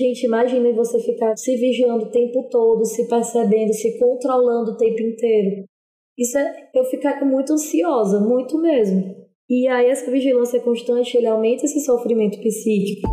Gente, imagine você ficar se vigiando o tempo todo, se percebendo, se controlando o tempo inteiro. Isso é eu ficar muito ansiosa, muito mesmo. E aí essa vigilância constante, ele aumenta esse sofrimento psíquico.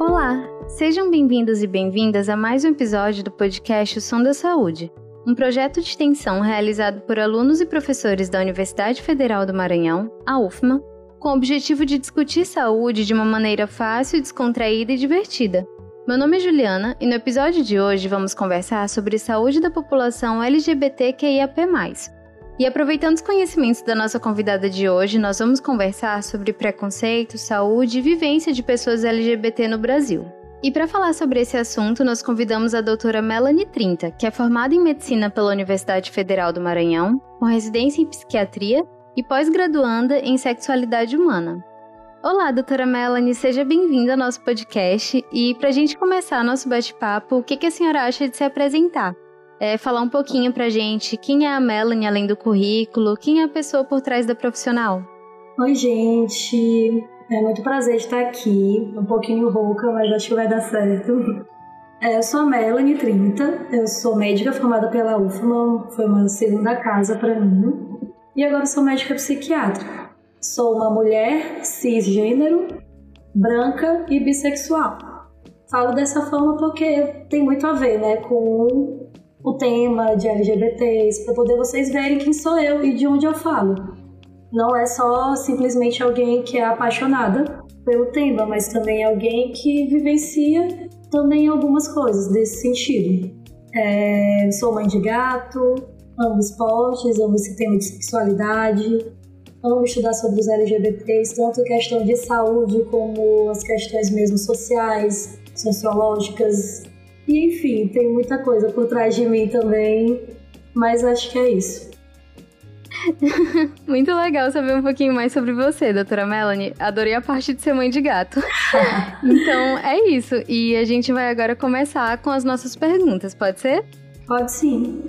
Olá, sejam bem-vindos e bem-vindas a mais um episódio do podcast O Som da Saúde, um projeto de extensão realizado por alunos e professores da Universidade Federal do Maranhão, a UFMA, com o objetivo de discutir saúde de uma maneira fácil, descontraída e divertida. Meu nome é Juliana e no episódio de hoje vamos conversar sobre saúde da população LGBTQIAP+. E aproveitando os conhecimentos da nossa convidada de hoje, nós vamos conversar sobre preconceito, saúde e vivência de pessoas LGBT no Brasil. E para falar sobre esse assunto, nós convidamos a doutora Melanie Trinta, que é formada em medicina pela Universidade Federal do Maranhão, com residência em psiquiatria e pós-graduanda em sexualidade humana. Olá, doutora Melanie, seja bem-vinda ao nosso podcast. E para a gente começar nosso bate-papo, o que, que a senhora acha de se apresentar? É, falar um pouquinho para a gente quem é a Melanie além do currículo, quem é a pessoa por trás da profissional. Oi, gente. É muito prazer estar aqui, um pouquinho rouca, mas acho que vai dar certo. É, eu sou a Melanie 30, eu sou médica formada pela UFMA, foi uma segunda casa para mim, e agora sou médica psiquiatra. Sou uma mulher cisgênero, branca e bissexual. Falo dessa forma porque tem muito a ver né, com o tema de LGBTs, para poder vocês verem quem sou eu e de onde eu falo não é só simplesmente alguém que é apaixonada pelo tema, mas também alguém que vivencia também algumas coisas desse sentido. É, sou mãe de gato, amo esportes, amo esse tema de sexualidade, amo estudar sobre os LGBTs, tanto questão de saúde como as questões mesmo sociais, sociológicas, e enfim, tem muita coisa por trás de mim também, mas acho que é isso. Muito legal saber um pouquinho mais sobre você, doutora Melanie. Adorei a parte de ser mãe de gato. então, é isso. E a gente vai agora começar com as nossas perguntas, pode ser? Pode sim.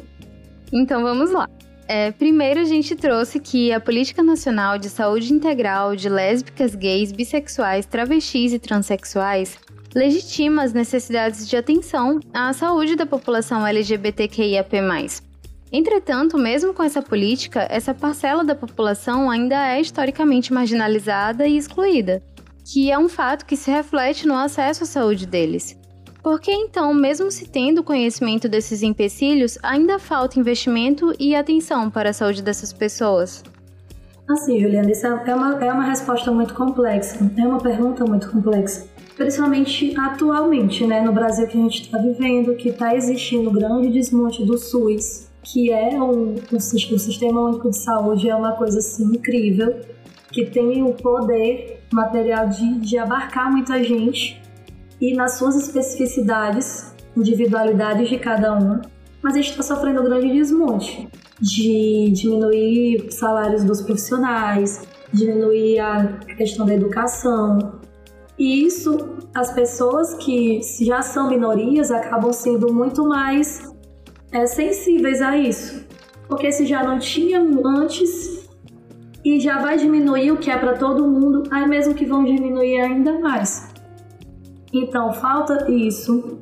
Então, vamos lá. É, primeiro, a gente trouxe que a Política Nacional de Saúde Integral de Lésbicas, Gays, Bissexuais, Travestis e Transsexuais legitima as necessidades de atenção à saúde da população LGBTQIAP+. Entretanto, mesmo com essa política, essa parcela da população ainda é historicamente marginalizada e excluída, que é um fato que se reflete no acesso à saúde deles. Por que então, mesmo se tendo conhecimento desses empecilhos, ainda falta investimento e atenção para a saúde dessas pessoas? Assim, Juliana, isso é uma, é uma resposta muito complexa, é uma pergunta muito complexa. Principalmente atualmente, né, no Brasil que a gente está vivendo, que está existindo grande desmonte do SUS, que é um, um, um sistema único de saúde é uma coisa assim incrível, que tem o poder material de, de abarcar muita gente e nas suas especificidades, individualidades de cada um, mas a gente está sofrendo um grande desmonte de diminuir os salários dos profissionais, diminuir a questão da educação. E isso, as pessoas que já são minorias acabam sendo muito mais é, sensíveis a isso. Porque se já não tinha antes e já vai diminuir o que é para todo mundo, aí mesmo que vão diminuir ainda mais. Então falta isso,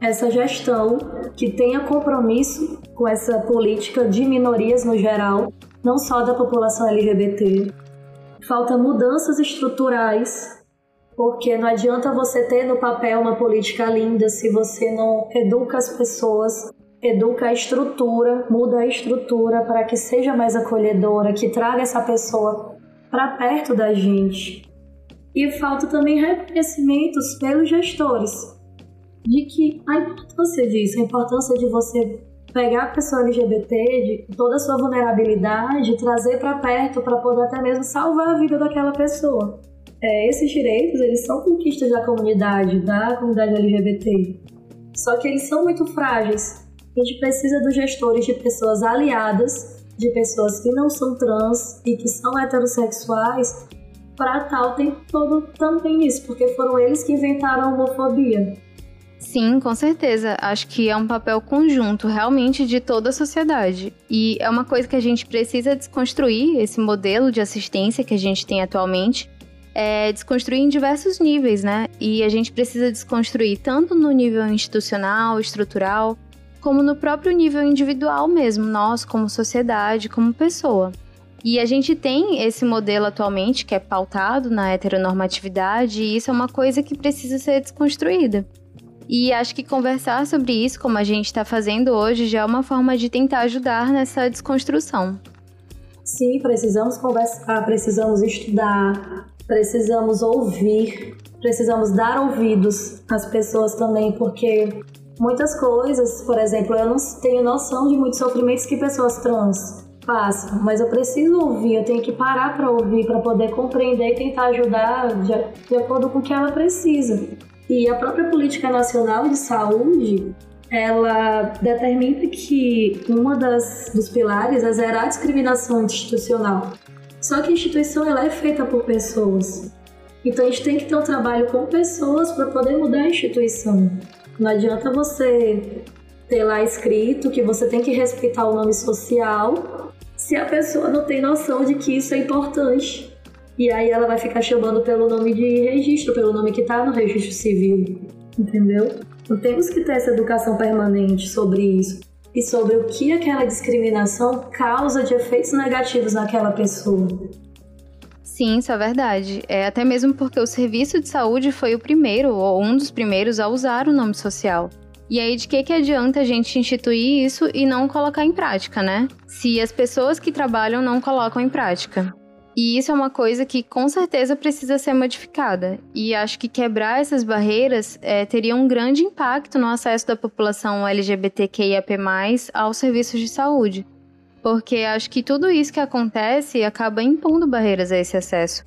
essa gestão que tenha compromisso com essa política de minorias no geral, não só da população LGBT. Falta mudanças estruturais, porque não adianta você ter no papel uma política linda se você não educa as pessoas educa a estrutura, muda a estrutura para que seja mais acolhedora, que traga essa pessoa para perto da gente. E falta também reconhecimentos pelos gestores de que a importância disso, a importância de você pegar a pessoa LGBT, de toda a sua vulnerabilidade, trazer para perto para poder até mesmo salvar a vida daquela pessoa. É, esses direitos, eles são conquistas da comunidade, da comunidade LGBT. Só que eles são muito frágeis a gente precisa dos gestores de pessoas aliadas, de pessoas que não são trans e que são heterossexuais, para tal tem todo também isso, porque foram eles que inventaram a homofobia. Sim, com certeza. Acho que é um papel conjunto, realmente, de toda a sociedade. E é uma coisa que a gente precisa desconstruir esse modelo de assistência que a gente tem atualmente, é desconstruir em diversos níveis, né? E a gente precisa desconstruir tanto no nível institucional, estrutural, como no próprio nível individual mesmo, nós como sociedade, como pessoa. E a gente tem esse modelo atualmente que é pautado na heteronormatividade, e isso é uma coisa que precisa ser desconstruída. E acho que conversar sobre isso, como a gente está fazendo hoje, já é uma forma de tentar ajudar nessa desconstrução. Sim, precisamos conversar, precisamos estudar, precisamos ouvir, precisamos dar ouvidos às pessoas também, porque muitas coisas, por exemplo, eu não tenho noção de muitos sofrimentos que pessoas trans passam, mas eu preciso ouvir, eu tenho que parar para ouvir, para poder compreender e tentar ajudar de, de acordo com o que ela precisa. E a própria política nacional de saúde, ela determina que uma das dos pilares é zerar a discriminação institucional. Só que a instituição ela é feita por pessoas. Então a gente tem que ter um trabalho com pessoas para poder mudar a instituição. Não adianta você ter lá escrito que você tem que respeitar o nome social se a pessoa não tem noção de que isso é importante. E aí ela vai ficar chamando pelo nome de registro, pelo nome que está no registro civil. Entendeu? Então temos que ter essa educação permanente sobre isso e sobre o que aquela discriminação causa de efeitos negativos naquela pessoa. Sim, isso é verdade. É até mesmo porque o serviço de saúde foi o primeiro, ou um dos primeiros, a usar o nome social. E aí, de que, que adianta a gente instituir isso e não colocar em prática, né? Se as pessoas que trabalham não colocam em prática. E isso é uma coisa que com certeza precisa ser modificada. E acho que quebrar essas barreiras é, teria um grande impacto no acesso da população LGBTQIAP+, aos serviços de saúde. Porque acho que tudo isso que acontece acaba impondo barreiras a esse acesso.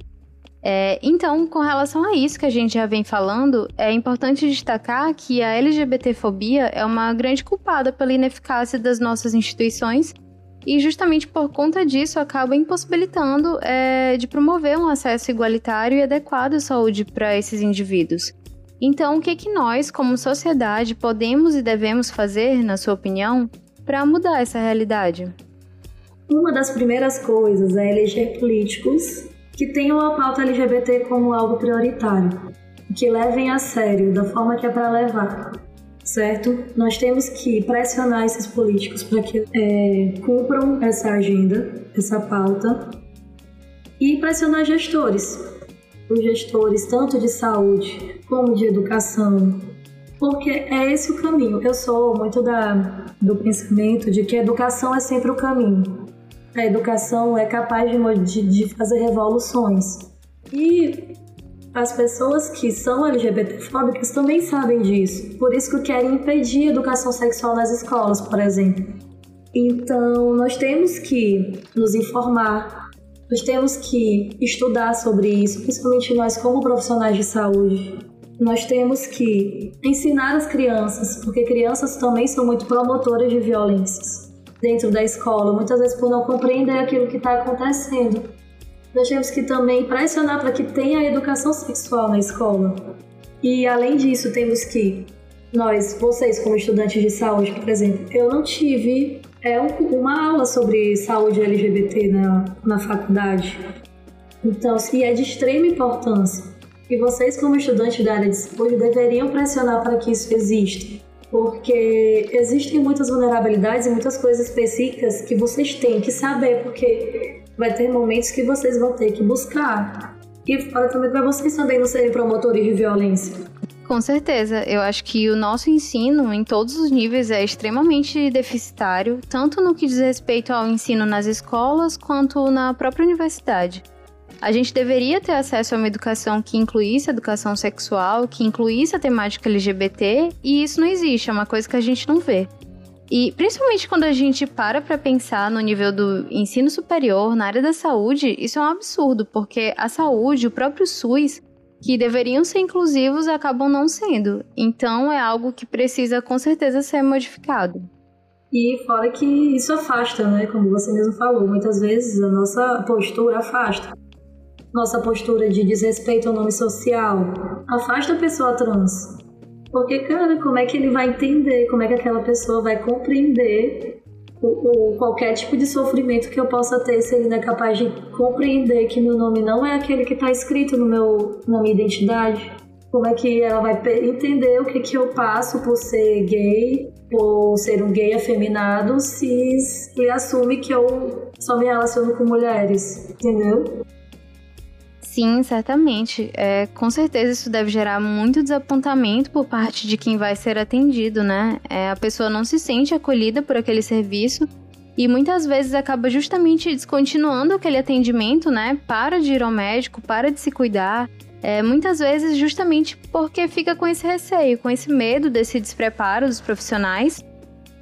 É, então, com relação a isso que a gente já vem falando, é importante destacar que a LGBTfobia é uma grande culpada pela ineficácia das nossas instituições e justamente por conta disso acaba impossibilitando é, de promover um acesso igualitário e adequado à saúde para esses indivíduos. Então, o que, que nós, como sociedade, podemos e devemos fazer, na sua opinião, para mudar essa realidade? Uma das primeiras coisas é eleger políticos que tenham a pauta LGBT como algo prioritário, que levem a sério da forma que é para levar certo? Nós temos que pressionar esses políticos para que é, cumpram essa agenda, essa pauta, e pressionar gestores, os gestores tanto de saúde como de educação, porque é esse o caminho. Eu sou muito da, do pensamento de que educação é sempre o caminho. A educação é capaz de, de fazer revoluções. E as pessoas que são LGBTfóbicas também sabem disso, por isso que querem impedir a educação sexual nas escolas, por exemplo. Então, nós temos que nos informar, nós temos que estudar sobre isso, principalmente nós como profissionais de saúde. Nós temos que ensinar as crianças, porque crianças também são muito promotoras de violências dentro da escola, muitas vezes por não compreender aquilo que está acontecendo. Nós temos que também pressionar para que tenha educação sexual na escola. E além disso, temos que nós, vocês como estudantes de saúde, por exemplo, eu não tive é, uma aula sobre saúde LGBT na, na faculdade. Então, se é de extrema importância. E vocês, como estudantes da área de saúde, deveriam pressionar para que isso exista. Porque existem muitas vulnerabilidades e muitas coisas específicas que vocês têm que saber, porque vai ter momentos que vocês vão ter que buscar. E fora também para vocês também não serem promotores de violência. Com certeza, eu acho que o nosso ensino em todos os níveis é extremamente deficitário, tanto no que diz respeito ao ensino nas escolas quanto na própria universidade. A gente deveria ter acesso a uma educação que incluísse a educação sexual, que incluísse a temática LGBT, e isso não existe, é uma coisa que a gente não vê. E principalmente quando a gente para para pensar no nível do ensino superior, na área da saúde, isso é um absurdo, porque a saúde, o próprio SUS, que deveriam ser inclusivos, acabam não sendo. Então é algo que precisa com certeza ser modificado. E fora que isso afasta, né? Como você mesmo falou, muitas vezes a nossa postura afasta. Nossa postura de desrespeito ao nome social afasta a pessoa trans. Porque, cara, como é que ele vai entender, como é que aquela pessoa vai compreender o, o, qualquer tipo de sofrimento que eu possa ter, se ele não é capaz de compreender que meu nome não é aquele que está escrito no meu, na minha identidade, como é que ela vai entender o que, que eu passo por ser gay, por ser um gay afeminado, se ele assume que eu só me relaciono com mulheres, entendeu? Sim, certamente. É, com certeza isso deve gerar muito desapontamento por parte de quem vai ser atendido, né? É, a pessoa não se sente acolhida por aquele serviço e muitas vezes acaba justamente descontinuando aquele atendimento, né? Para de ir ao médico, para de se cuidar. É, muitas vezes justamente porque fica com esse receio, com esse medo desse despreparo dos profissionais,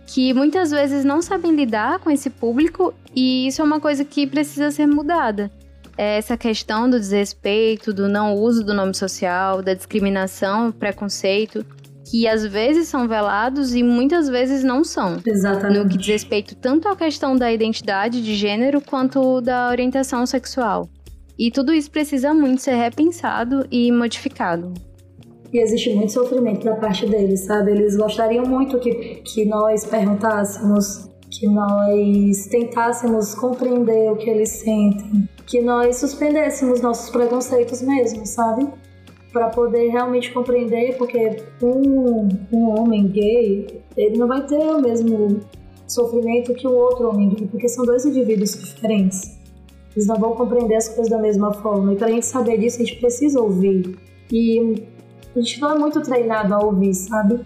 que muitas vezes não sabem lidar com esse público e isso é uma coisa que precisa ser mudada essa questão do desrespeito, do não uso do nome social, da discriminação, preconceito, que às vezes são velados e muitas vezes não são. Exatamente. No que diz respeito tanto à questão da identidade de gênero quanto da orientação sexual. E tudo isso precisa muito ser repensado e modificado. E existe muito sofrimento da parte deles, sabe? Eles gostariam muito que, que nós perguntássemos, que nós tentássemos compreender o que eles sentem, que nós suspendêssemos nossos preconceitos mesmo, sabe? Para poder realmente compreender, porque um, um homem gay, ele não vai ter o mesmo sofrimento que o outro homem gay, porque são dois indivíduos diferentes. Eles não vão compreender as coisas da mesma forma. E para a gente saber disso, a gente precisa ouvir. E a gente não é muito treinado a ouvir, sabe?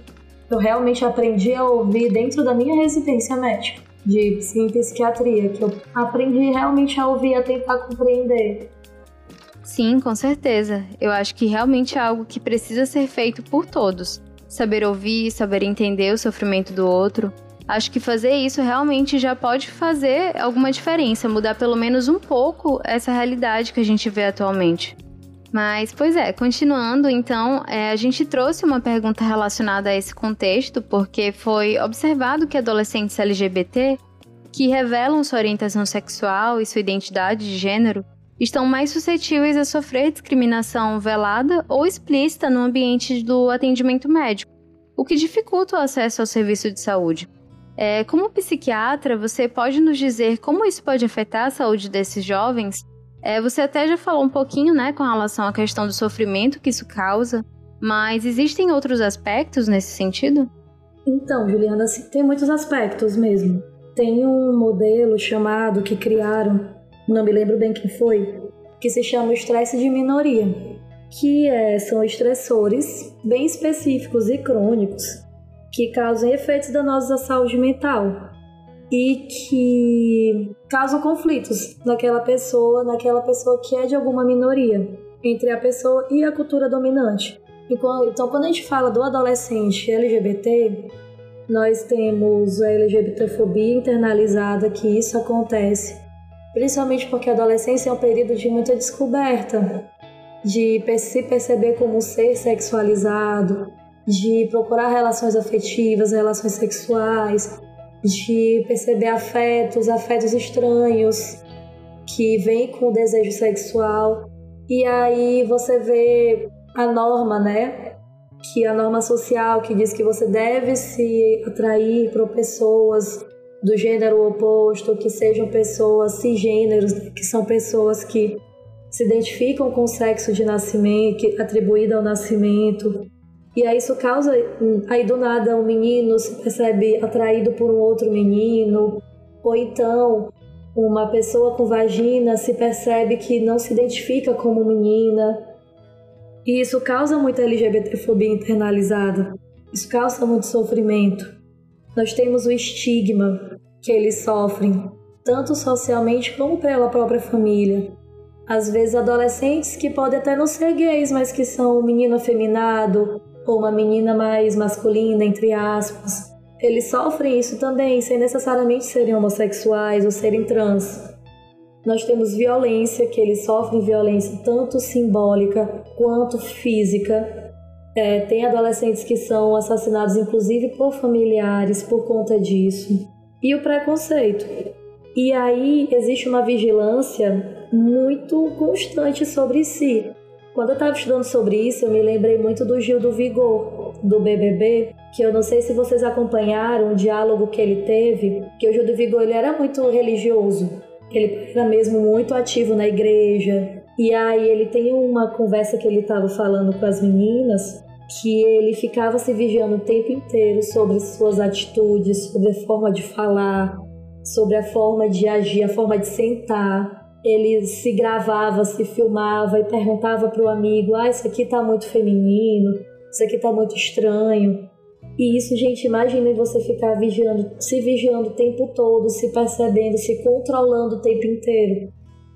Eu realmente aprendi a ouvir dentro da minha residência médica de psiquiatria, que eu aprendi realmente a ouvir, a tentar compreender. Sim, com certeza. Eu acho que realmente é algo que precisa ser feito por todos. Saber ouvir, saber entender o sofrimento do outro. Acho que fazer isso realmente já pode fazer alguma diferença, mudar pelo menos um pouco essa realidade que a gente vê atualmente. Mas, pois é, continuando, então, é, a gente trouxe uma pergunta relacionada a esse contexto, porque foi observado que adolescentes LGBT que revelam sua orientação sexual e sua identidade de gênero estão mais suscetíveis a sofrer discriminação velada ou explícita no ambiente do atendimento médico, o que dificulta o acesso ao serviço de saúde. É, como psiquiatra, você pode nos dizer como isso pode afetar a saúde desses jovens é, você até já falou um pouquinho, né, com relação à questão do sofrimento que isso causa, mas existem outros aspectos nesse sentido? Então, Juliana, tem muitos aspectos mesmo. Tem um modelo chamado que criaram, não me lembro bem quem foi, que se chama estresse de minoria, que é, são estressores bem específicos e crônicos que causam efeitos danosos à saúde mental, e que causam conflitos naquela pessoa, naquela pessoa que é de alguma minoria, entre a pessoa e a cultura dominante. Então, quando a gente fala do adolescente LGBT, nós temos a LGBTfobia internalizada, que isso acontece principalmente porque a adolescência é um período de muita descoberta, de se perceber como um ser sexualizado, de procurar relações afetivas, relações sexuais, de perceber afetos, afetos estranhos que vêm com o desejo sexual. E aí você vê a norma, né? Que a norma social que diz que você deve se atrair para pessoas do gênero oposto, que sejam pessoas cisgêneros, que são pessoas que se identificam com o sexo de nascimento, atribuído ao nascimento, e aí isso causa, aí do nada um menino se percebe atraído por um outro menino, ou então uma pessoa com vagina se percebe que não se identifica como menina. E isso causa muita LGBTfobia internalizada. Isso causa muito sofrimento. Nós temos o estigma que eles sofrem, tanto socialmente como pela própria família. Às vezes adolescentes que podem até não ser gays, mas que são um menino afeminado, ou uma menina mais masculina, entre aspas. Eles sofrem isso também, sem necessariamente serem homossexuais ou serem trans. Nós temos violência, que eles sofrem violência tanto simbólica quanto física. É, tem adolescentes que são assassinados, inclusive por familiares, por conta disso. E o preconceito. E aí existe uma vigilância muito constante sobre si. Quando eu estava estudando sobre isso, eu me lembrei muito do Gil do Vigor, do BBB, que eu não sei se vocês acompanharam o diálogo que ele teve, que o Gil do Vigor ele era muito religioso. Ele era mesmo muito ativo na igreja. E aí ele tem uma conversa que ele estava falando com as meninas que ele ficava se vigiando o tempo inteiro sobre suas atitudes, sobre a forma de falar, sobre a forma de agir, a forma de sentar. Ele se gravava, se filmava e perguntava para o amigo: Ah, isso aqui tá muito feminino, isso aqui tá muito estranho. E isso, gente, imagine você ficar vigiando, se vigiando o tempo todo, se percebendo, se controlando o tempo inteiro.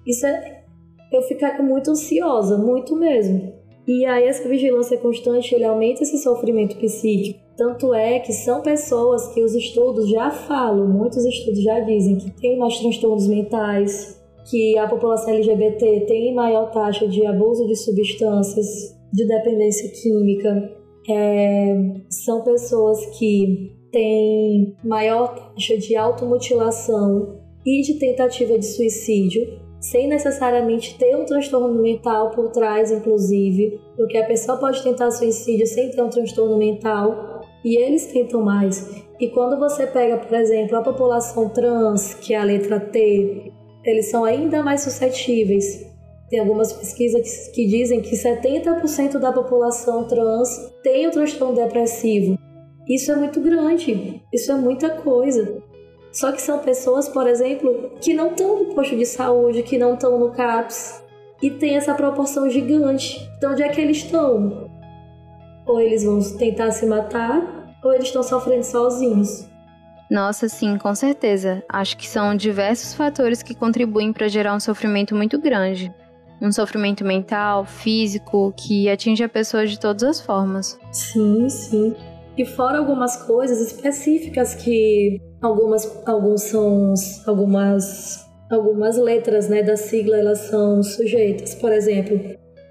Isso é. Eu ficar muito ansiosa, muito mesmo. E aí essa vigilância constante, ele aumenta esse sofrimento psíquico. Tanto é que são pessoas que os estudos já falam, muitos estudos já dizem que tem mais transtornos mentais, que a população LGBT tem maior taxa de abuso de substâncias, de dependência química. É, são pessoas que têm maior taxa de automutilação e de tentativa de suicídio sem necessariamente ter um transtorno mental por trás, inclusive, porque a pessoa pode tentar suicídio sem ter um transtorno mental e eles tentam mais. E quando você pega, por exemplo, a população trans, que é a letra T, eles são ainda mais suscetíveis. Tem algumas pesquisas que dizem que 70% da população trans tem o transtorno depressivo. Isso é muito grande, isso é muita coisa. Só que são pessoas, por exemplo, que não estão no posto de saúde, que não estão no CAPS e tem essa proporção gigante. Então, onde é que eles estão? Ou eles vão tentar se matar, ou eles estão sofrendo sozinhos. Nossa, sim, com certeza. Acho que são diversos fatores que contribuem para gerar um sofrimento muito grande. Um sofrimento mental, físico, que atinge a pessoa de todas as formas. Sim, sim. E fora algumas coisas específicas que algumas alguns são algumas algumas letras, né, da sigla elas são sujeitas. Por exemplo,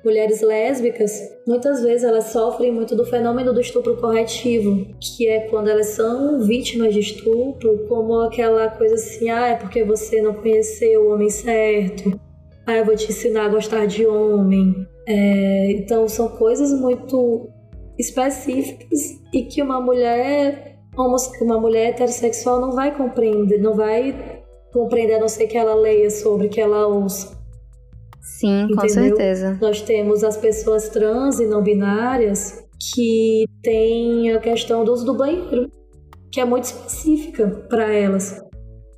mulheres lésbicas, muitas vezes elas sofrem muito do fenômeno do estupro corretivo, que é quando elas são vítimas de estupro, como aquela coisa assim, ah, é porque você não conheceu o homem certo, ah, eu vou te ensinar a gostar de homem. É, então são coisas muito específicas e que uma mulher uma mulher heterossexual não vai compreender, não vai compreender a não ser que ela leia sobre, que ela ouça. Sim, Entendeu? com certeza. Nós temos as pessoas trans e não binárias que têm a questão do uso do banheiro, que é muito específica para elas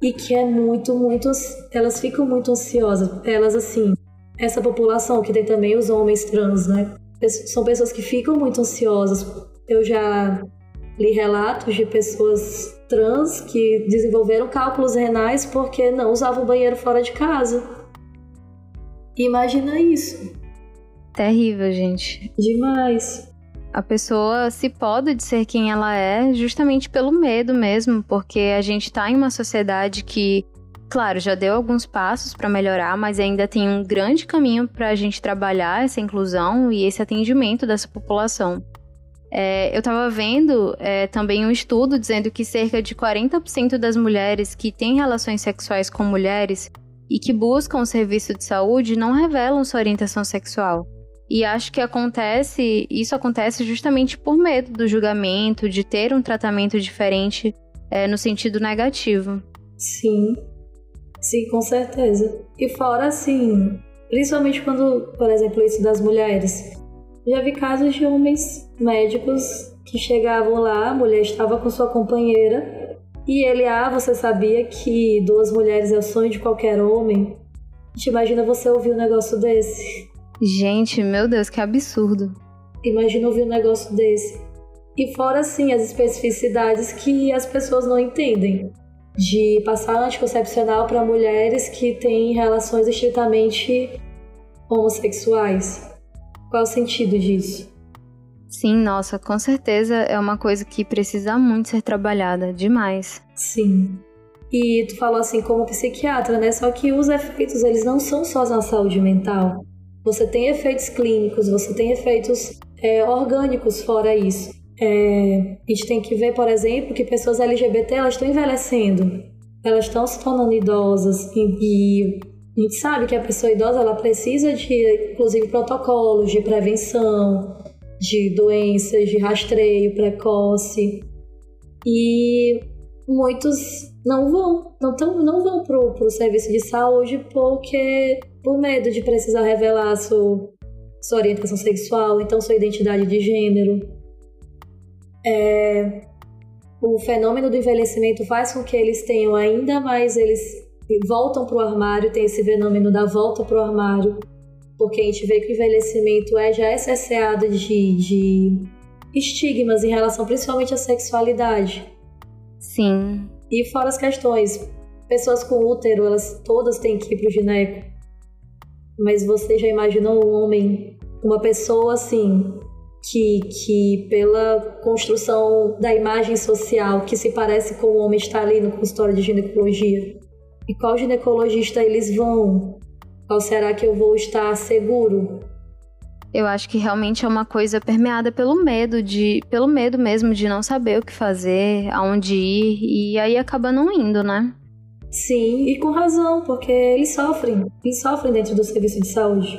e que é muito, muito, elas ficam muito ansiosas. Elas assim, essa população que tem também os homens trans, né? São pessoas que ficam muito ansiosas. Eu já li relatos de pessoas trans que desenvolveram cálculos renais porque não usavam banheiro fora de casa. Imagina isso. Terrível, gente. Demais. A pessoa se pode de ser quem ela é justamente pelo medo mesmo, porque a gente tá em uma sociedade que, claro, já deu alguns passos para melhorar, mas ainda tem um grande caminho para a gente trabalhar essa inclusão e esse atendimento dessa população. É, eu estava vendo é, também um estudo dizendo que cerca de 40% das mulheres que têm relações sexuais com mulheres e que buscam o serviço de saúde não revelam sua orientação sexual. E acho que acontece, isso acontece justamente por medo do julgamento, de ter um tratamento diferente é, no sentido negativo. Sim, sim, com certeza. E fora assim, principalmente quando, por exemplo, isso das mulheres, já vi casos de homens médicos que chegavam lá, a mulher estava com sua companheira e ele, ah, você sabia que duas mulheres é o sonho de qualquer homem? A gente imagina você ouvir um negócio desse. Gente, meu Deus, que absurdo. Imagina ouvir um negócio desse. E fora, assim, as especificidades que as pessoas não entendem. De passar anticoncepcional para mulheres que têm relações estritamente homossexuais. Qual o sentido disso? Sim, nossa, com certeza é uma coisa que precisa muito ser trabalhada, demais. Sim. E tu falou assim como psiquiatra, né? Só que os efeitos, eles não são só na saúde mental. Você tem efeitos clínicos, você tem efeitos é, orgânicos fora isso. É, a gente tem que ver, por exemplo, que pessoas LGBT elas estão envelhecendo, elas estão se tornando idosas e, a gente sabe que a pessoa idosa ela precisa de, inclusive, protocolos de prevenção, de doenças, de rastreio precoce. E muitos não vão, não, tão, não vão pro, pro serviço de saúde porque por medo de precisar revelar sua, sua orientação sexual, então sua identidade de gênero. É, o fenômeno do envelhecimento faz com que eles tenham ainda mais, eles voltam pro armário, tem esse fenômeno da volta pro armário, porque a gente vê que o envelhecimento é, já é cerceado de, de estigmas em relação principalmente à sexualidade. Sim. E fora as questões, pessoas com útero, elas todas têm que ir pro gineco. Mas você já imaginou um homem, uma pessoa assim, que, que pela construção da imagem social que se parece com o homem está ali no consultório de ginecologia? E qual ginecologista eles vão? Qual será que eu vou estar seguro? Eu acho que realmente é uma coisa permeada pelo medo de, pelo medo mesmo de não saber o que fazer, aonde ir e aí acaba não indo, né? Sim, e com razão, porque eles sofrem, eles sofrem dentro do serviço de saúde.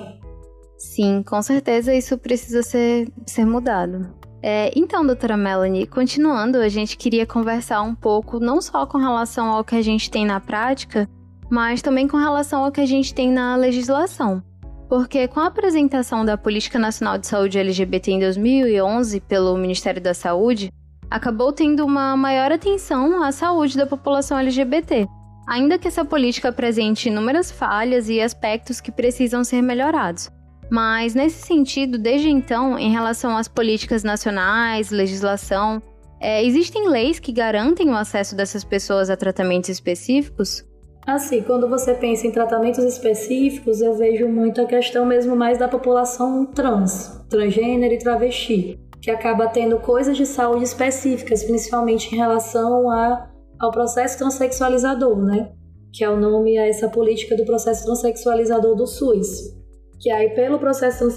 Sim, com certeza isso precisa ser, ser mudado. É, então, doutora Melanie, continuando, a gente queria conversar um pouco não só com relação ao que a gente tem na prática, mas também com relação ao que a gente tem na legislação. Porque com a apresentação da Política Nacional de Saúde LGBT em 2011 pelo Ministério da Saúde, acabou tendo uma maior atenção à saúde da população LGBT, ainda que essa política apresente inúmeras falhas e aspectos que precisam ser melhorados. Mas, nesse sentido, desde então, em relação às políticas nacionais, legislação, é, existem leis que garantem o acesso dessas pessoas a tratamentos específicos? Assim, quando você pensa em tratamentos específicos, eu vejo muito a questão mesmo mais da população trans, transgênero e travesti, que acaba tendo coisas de saúde específicas, principalmente em relação a, ao processo transexualizador, né? Que é o nome a essa política do processo transexualizador do SUS. Que aí, pelo processo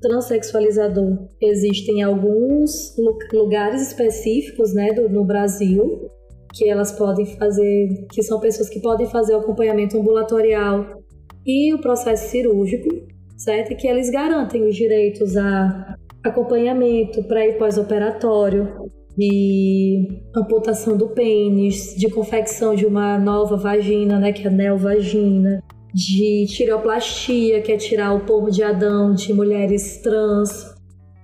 transexualizador, existem alguns lugares específicos né, do, no Brasil que elas podem fazer, que são pessoas que podem fazer o acompanhamento ambulatorial e o processo cirúrgico, certo? Que eles garantem os direitos a acompanhamento para e pós-operatório, de amputação do pênis, de confecção de uma nova vagina, né, que é a neovagina, de tireoplastia, que é tirar o pomo de Adão de mulheres trans,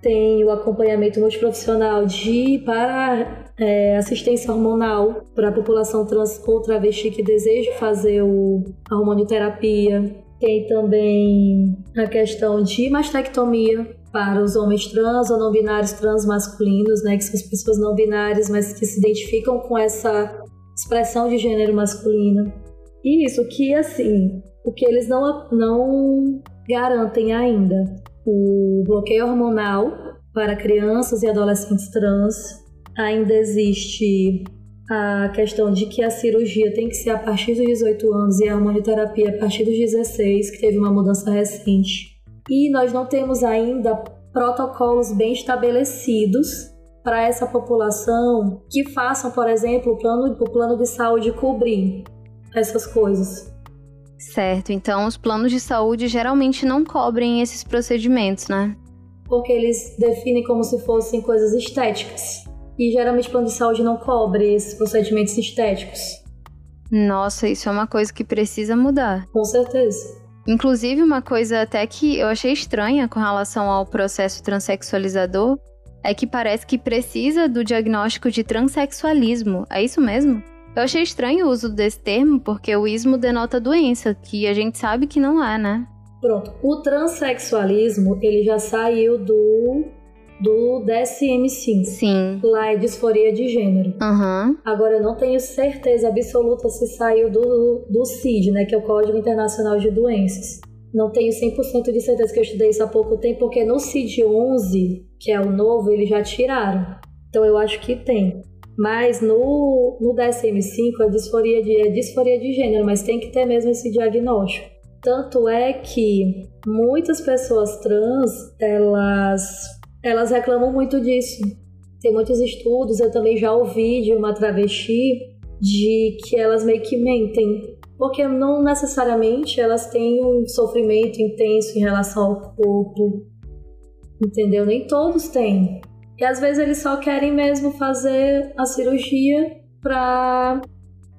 tem o acompanhamento multiprofissional de para é, assistência hormonal para a população trans ou travesti que deseja fazer o, a hormonioterapia. Tem também a questão de mastectomia para os homens trans ou não binários trans masculinos, né, que são as pessoas não binárias, mas que se identificam com essa expressão de gênero masculino. E isso que, assim, o que eles não, não garantem ainda, o bloqueio hormonal para crianças e adolescentes trans, ainda existe a questão de que a cirurgia tem que ser a partir dos 18 anos e a hormonioterapia a partir dos 16, que teve uma mudança recente. E nós não temos ainda protocolos bem estabelecidos para essa população que façam, por exemplo, o plano, o plano de saúde cobrir essas coisas. Certo, então os planos de saúde geralmente não cobrem esses procedimentos, né? Porque eles definem como se fossem coisas estéticas. E geralmente o plano de saúde não cobre esses procedimentos estéticos. Nossa, isso é uma coisa que precisa mudar. Com certeza. Inclusive, uma coisa até que eu achei estranha com relação ao processo transexualizador é que parece que precisa do diagnóstico de transexualismo. É isso mesmo? Eu achei estranho o uso desse termo porque o ismo denota doença, que a gente sabe que não é, né? Pronto. O transexualismo, ele já saiu do do DSM-5. Sim. Lá é disforia de gênero. Uhum. Agora, eu não tenho certeza absoluta se saiu do, do CID, né, que é o Código Internacional de Doenças. Não tenho 100% de certeza que eu estudei isso há pouco tempo, porque no CID-11, que é o novo, eles já tiraram. Então, eu acho que tem. Mas no, no DSM-5 é disforia, de, é disforia de gênero, mas tem que ter mesmo esse diagnóstico. Tanto é que muitas pessoas trans, elas elas reclamam muito disso. Tem muitos estudos, eu também já ouvi de uma travesti de que elas meio que mentem. Porque não necessariamente elas têm um sofrimento intenso em relação ao corpo. entendeu? Nem todos têm. E às vezes eles só querem mesmo fazer a cirurgia pra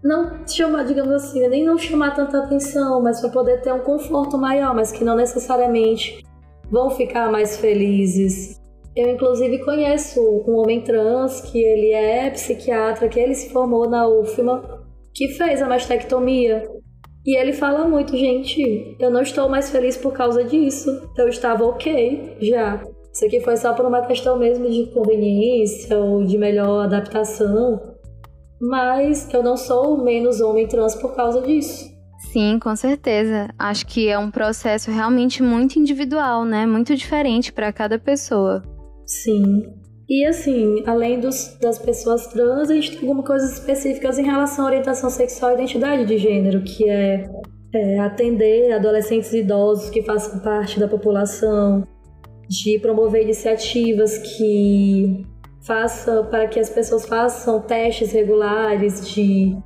não chamar, digamos assim, nem não chamar tanta atenção, mas para poder ter um conforto maior, mas que não necessariamente vão ficar mais felizes. Eu, inclusive, conheço um homem trans que ele é psiquiatra, que ele se formou na UFMA, que fez a mastectomia. E ele fala muito, gente, eu não estou mais feliz por causa disso. Eu estava ok já. Isso aqui foi só por uma questão mesmo de conveniência ou de melhor adaptação. Mas eu não sou menos homem trans por causa disso. Sim, com certeza. Acho que é um processo realmente muito individual, né? Muito diferente para cada pessoa. Sim. E assim, além dos, das pessoas trans, a gente tem algumas coisas específicas em relação à orientação sexual e identidade de gênero, que é, é atender adolescentes e idosos que façam parte da população, de promover iniciativas que façam para que as pessoas façam testes regulares de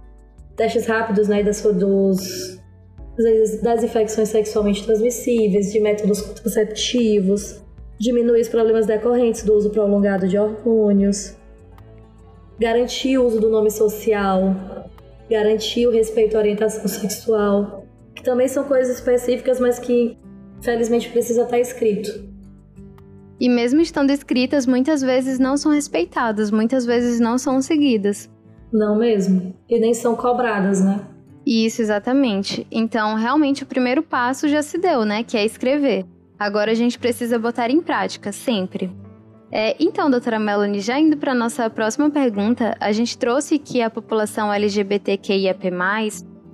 testes rápidos, né, das, dos, das infecções sexualmente transmissíveis, de métodos contraceptivos, diminuir os problemas decorrentes do uso prolongado de hormônios, garantir o uso do nome social, garantir o respeito à orientação sexual, que também são coisas específicas, mas que felizmente precisa estar escrito. E mesmo estando escritas, muitas vezes não são respeitadas, muitas vezes não são seguidas. Não mesmo. E nem são cobradas, né? Isso, exatamente. Então, realmente, o primeiro passo já se deu, né? Que é escrever. Agora a gente precisa botar em prática, sempre. É, então, doutora Melanie, já indo para a nossa próxima pergunta, a gente trouxe que a população LGBTQIAP+,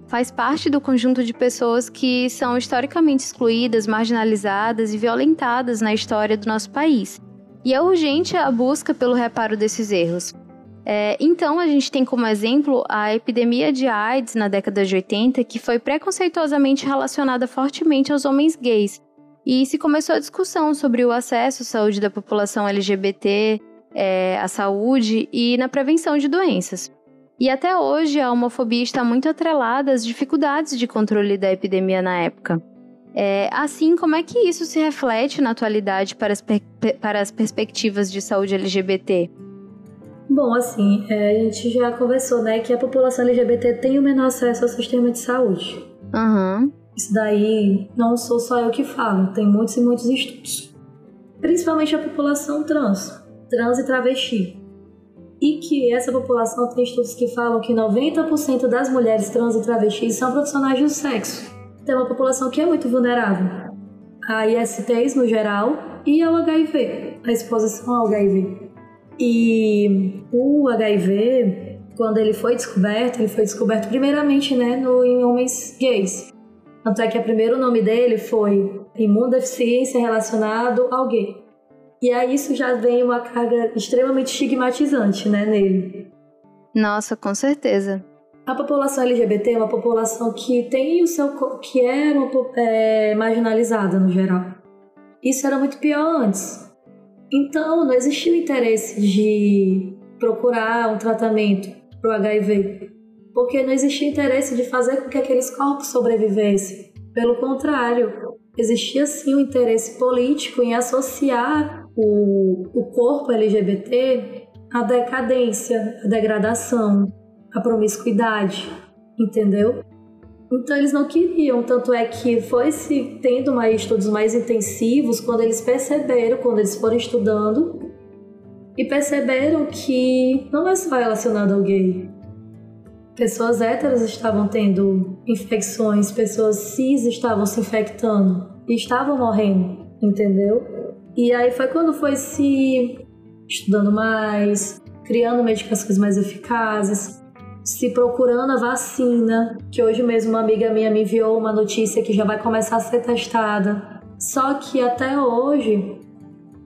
faz parte do conjunto de pessoas que são historicamente excluídas, marginalizadas e violentadas na história do nosso país. E é urgente a busca pelo reparo desses erros. É, então, a gente tem como exemplo a epidemia de AIDS na década de 80, que foi preconceituosamente relacionada fortemente aos homens gays, e se começou a discussão sobre o acesso à saúde da população LGBT, é, à saúde e na prevenção de doenças. E até hoje a homofobia está muito atrelada às dificuldades de controle da epidemia na época. É, assim, como é que isso se reflete na atualidade para as, para as perspectivas de saúde LGBT? Bom, assim, é, a gente já conversou, né, que a população LGBT tem o menor acesso ao sistema de saúde. Uhum. Isso daí não sou só eu que falo, tem muitos e muitos estudos. Principalmente a população trans, trans e travesti. E que essa população tem estudos que falam que 90% das mulheres trans e travestis são profissionais do sexo. Tem uma população que é muito vulnerável a ISTs no geral e ao HIV, a exposição ao HIV. E o HIV, quando ele foi descoberto, ele foi descoberto primeiramente né, no, em homens gays. Tanto é que o primeiro nome dele foi imunodeficiência relacionado ao gay. E aí isso já vem uma carga extremamente estigmatizante, né, nele. Nossa, com certeza. A população LGBT é uma população que tem o seu que é, uma, é marginalizada no geral. Isso era muito pior antes. Então, não existia o interesse de procurar um tratamento para o HIV porque não existia interesse de fazer com que aqueles corpos sobrevivessem. Pelo contrário, existia sim o um interesse político em associar o, o corpo LGBT à decadência, à degradação, à promiscuidade, entendeu? Então eles não queriam, tanto é que foi se tendo mais estudos mais intensivos quando eles perceberam, quando eles foram estudando e perceberam que não é só relacionado ao gay, pessoas héteras estavam tendo infecções, pessoas cis estavam se infectando e estavam morrendo, entendeu? E aí foi quando foi se estudando mais, criando medicações mais eficazes, se procurando a vacina, que hoje mesmo uma amiga minha me enviou uma notícia que já vai começar a ser testada. Só que até hoje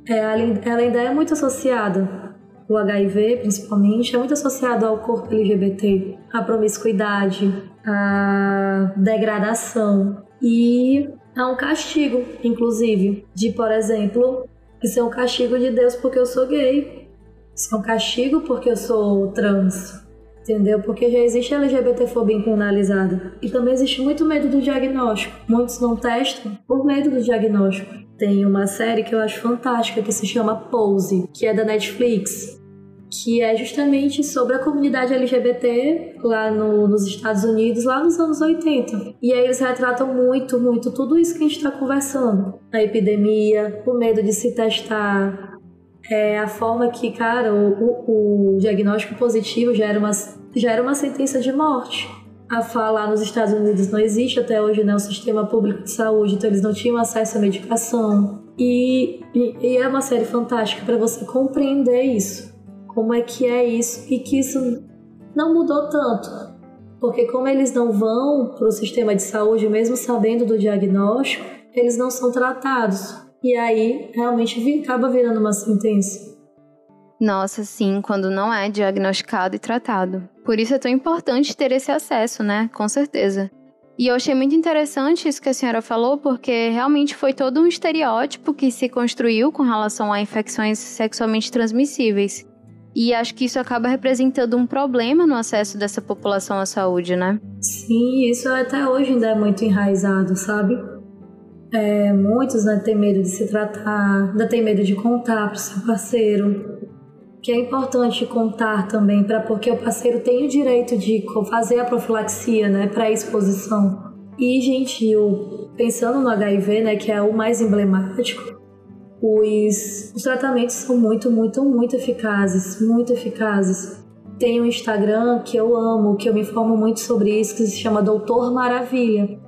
é, ela ainda é muito associada o HIV, principalmente, é muito associado ao corpo LGBT, à promiscuidade, à degradação e a um castigo, inclusive, de, por exemplo, isso é um castigo de Deus porque eu sou gay, isso é um castigo porque eu sou trans, entendeu? Porque já existe LGBTfobia internalizada. E também existe muito medo do diagnóstico. Muitos não testam por medo do diagnóstico. Tem uma série que eu acho fantástica que se chama Pose, que é da Netflix, que é justamente sobre a comunidade LGBT lá no, nos Estados Unidos, lá nos anos 80. E aí eles retratam muito, muito tudo isso que a gente está conversando: a epidemia, o medo de se testar, é a forma que, cara, o, o, diagnóstico positivo já era, uma, já era uma sentença de morte. A fala nos Estados Unidos não existe até hoje, né? O sistema público de saúde, então eles não tinham acesso à medicação. E, e, e é uma série fantástica para você compreender isso como é que é isso e que isso não mudou tanto. Porque como eles não vão para o sistema de saúde, mesmo sabendo do diagnóstico, eles não são tratados. E aí realmente acaba virando uma sentença. Nossa, sim, quando não é diagnosticado e tratado. Por isso é tão importante ter esse acesso, né? Com certeza. E eu achei muito interessante isso que a senhora falou, porque realmente foi todo um estereótipo que se construiu com relação a infecções sexualmente transmissíveis. E acho que isso acaba representando um problema no acesso dessa população à saúde, né? Sim, isso até hoje ainda é muito enraizado, sabe? É, muitos né, têm medo de se tratar, ainda têm medo de contar para o seu parceiro. Que é importante contar também, para porque o parceiro tem o direito de fazer a profilaxia, né, para exposição. E, gente, eu, pensando no HIV, né, que é o mais emblemático, os, os tratamentos são muito, muito, muito eficazes, muito eficazes. Tem um Instagram que eu amo, que eu me informo muito sobre isso, que se chama Doutor Maravilha,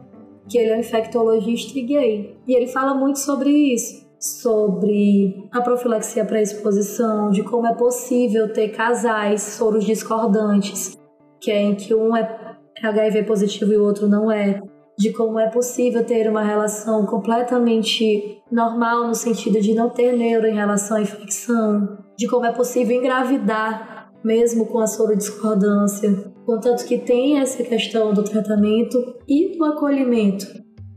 que ele é um infectologista e gay. E ele fala muito sobre isso, sobre a profilaxia pré-exposição, de como é possível ter casais soros discordantes, que é em que um é HIV positivo e o outro não é, de como é possível ter uma relação completamente normal no sentido de não ter neuro em relação à infecção, de como é possível engravidar mesmo com a sorodiscordância. Contanto que tem essa questão do tratamento e do acolhimento,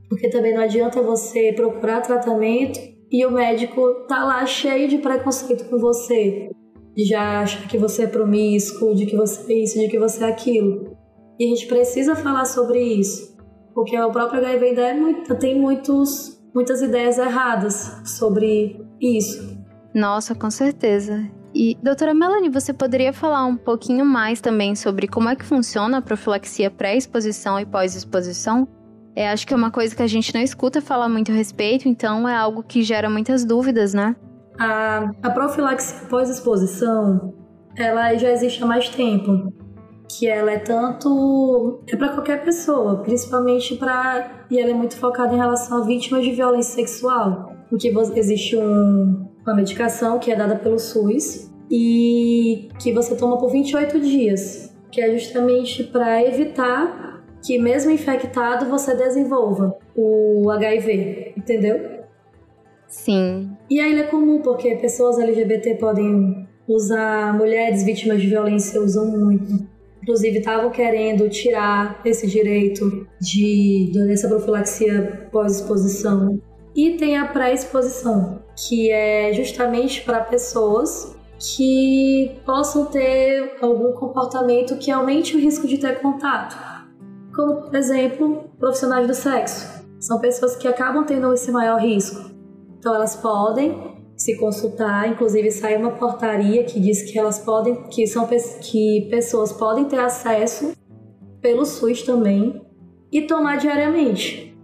porque também não adianta você procurar tratamento e o médico tá lá cheio de preconceito com você, já achar que você é promíscuo, de que você é isso, de que você é aquilo. E a gente precisa falar sobre isso porque o próprio HIV ainda é muito, tem muitos, muitas ideias erradas sobre isso. Nossa, com certeza. E, doutora Melanie, você poderia falar um pouquinho mais também sobre como é que funciona a profilaxia pré-exposição e pós-exposição? É, acho que é uma coisa que a gente não escuta falar muito a respeito, então é algo que gera muitas dúvidas, né? A, a profilaxia pós-exposição, ela já existe há mais tempo que ela é tanto é para qualquer pessoa, principalmente para e ela é muito focada em relação a vítimas de violência sexual, porque existe um, uma medicação que é dada pelo SUS e que você toma por 28 dias, que é justamente para evitar que mesmo infectado você desenvolva o HIV, entendeu? Sim. E aí é comum porque pessoas LGBT podem usar, mulheres vítimas de violência usam muito. Inclusive, estavam querendo tirar esse direito de dessa profilaxia pós-exposição. E tem a pré-exposição, que é justamente para pessoas que possam ter algum comportamento que aumente o risco de ter contato. Como, por exemplo, profissionais do sexo. São pessoas que acabam tendo esse maior risco. Então, elas podem se consultar, inclusive sai uma portaria que diz que elas podem, que são que pessoas podem ter acesso pelo SUS também e tomar diariamente.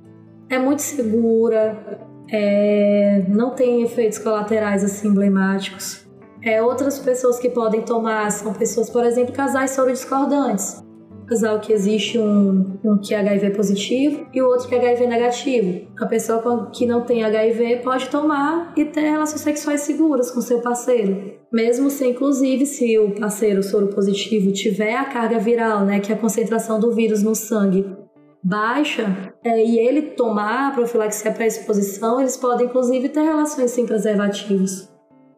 É muito segura, é, não tem efeitos colaterais assim emblemáticos. É, outras pessoas que podem tomar são pessoas, por exemplo, casais discordantes casal que existe um, um que é HIV positivo e o outro que é HIV negativo. A pessoa que não tem HIV pode tomar e ter relações sexuais seguras com seu parceiro. Mesmo se, inclusive, se o parceiro soro positivo tiver a carga viral, né, que é a concentração do vírus no sangue baixa, é, e ele tomar a profilaxia para exposição, eles podem, inclusive, ter relações sem preservativos.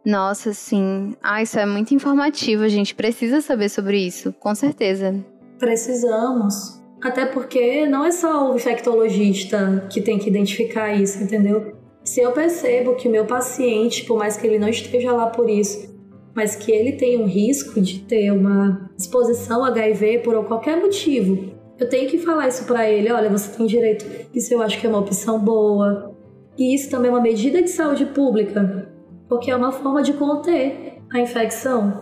Nossa, sim. Ah, isso é muito informativo. A gente precisa saber sobre isso, com certeza. Precisamos. Até porque não é só o infectologista que tem que identificar isso, entendeu? Se eu percebo que o meu paciente, por mais que ele não esteja lá por isso, mas que ele tem um risco de ter uma exposição HIV por qualquer motivo, eu tenho que falar isso para ele. Olha, você tem direito. Isso eu acho que é uma opção boa. E isso também é uma medida de saúde pública, porque é uma forma de conter a infecção.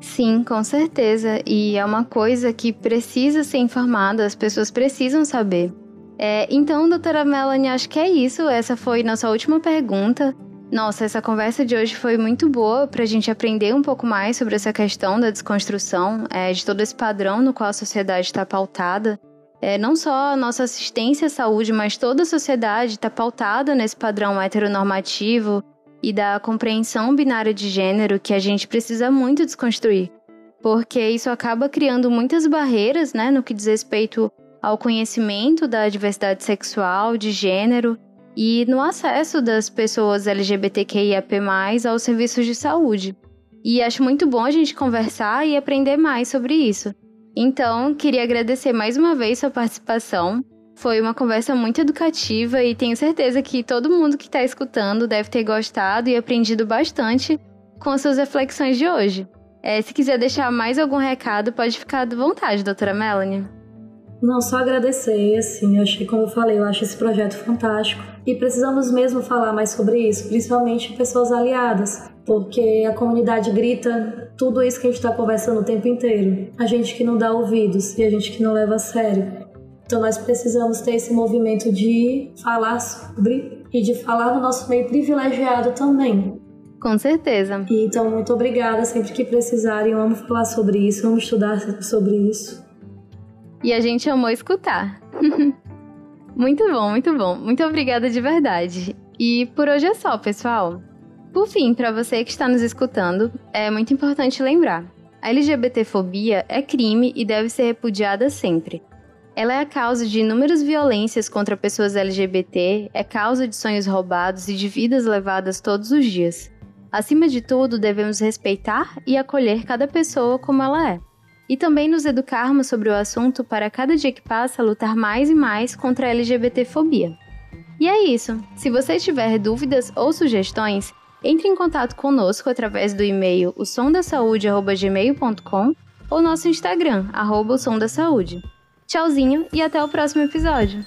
Sim, com certeza. E é uma coisa que precisa ser informada, as pessoas precisam saber. É, então, doutora Melanie, acho que é isso. Essa foi nossa última pergunta. Nossa, essa conversa de hoje foi muito boa para a gente aprender um pouco mais sobre essa questão da desconstrução, é, de todo esse padrão no qual a sociedade está pautada. É, não só a nossa assistência à saúde, mas toda a sociedade está pautada nesse padrão heteronormativo e da compreensão binária de gênero que a gente precisa muito desconstruir. Porque isso acaba criando muitas barreiras né, no que diz respeito ao conhecimento da diversidade sexual, de gênero e no acesso das pessoas LGBTQIAP+, aos serviços de saúde. E acho muito bom a gente conversar e aprender mais sobre isso. Então, queria agradecer mais uma vez sua participação. Foi uma conversa muito educativa e tenho certeza que todo mundo que está escutando deve ter gostado e aprendido bastante com as suas reflexões de hoje. É, se quiser deixar mais algum recado, pode ficar à vontade, doutora Melanie. Não, só agradecer, assim, eu achei, como eu falei, eu acho esse projeto fantástico. E precisamos mesmo falar mais sobre isso, principalmente pessoas aliadas, porque a comunidade grita tudo isso que a gente está conversando o tempo inteiro. A gente que não dá ouvidos e a gente que não leva a sério. Então nós precisamos ter esse movimento de falar sobre e de falar no nosso meio privilegiado também. Com certeza. E, então, muito obrigada. Sempre que precisarem, eu amo falar sobre isso, amo estudar sobre isso. E a gente amou escutar. muito bom, muito bom. Muito obrigada de verdade. E por hoje é só, pessoal. Por fim, para você que está nos escutando, é muito importante lembrar: a LGBTfobia é crime e deve ser repudiada sempre. Ela é a causa de inúmeras violências contra pessoas LGBT, é causa de sonhos roubados e de vidas levadas todos os dias. Acima de tudo, devemos respeitar e acolher cada pessoa como ela é e também nos educarmos sobre o assunto para cada dia que passa lutar mais e mais contra a LGBTfobia. E é isso. Se você tiver dúvidas ou sugestões, entre em contato conosco através do e-mail osondasaude@gmail.com ou nosso Instagram, arroba o som da saúde. Tchauzinho e até o próximo episódio!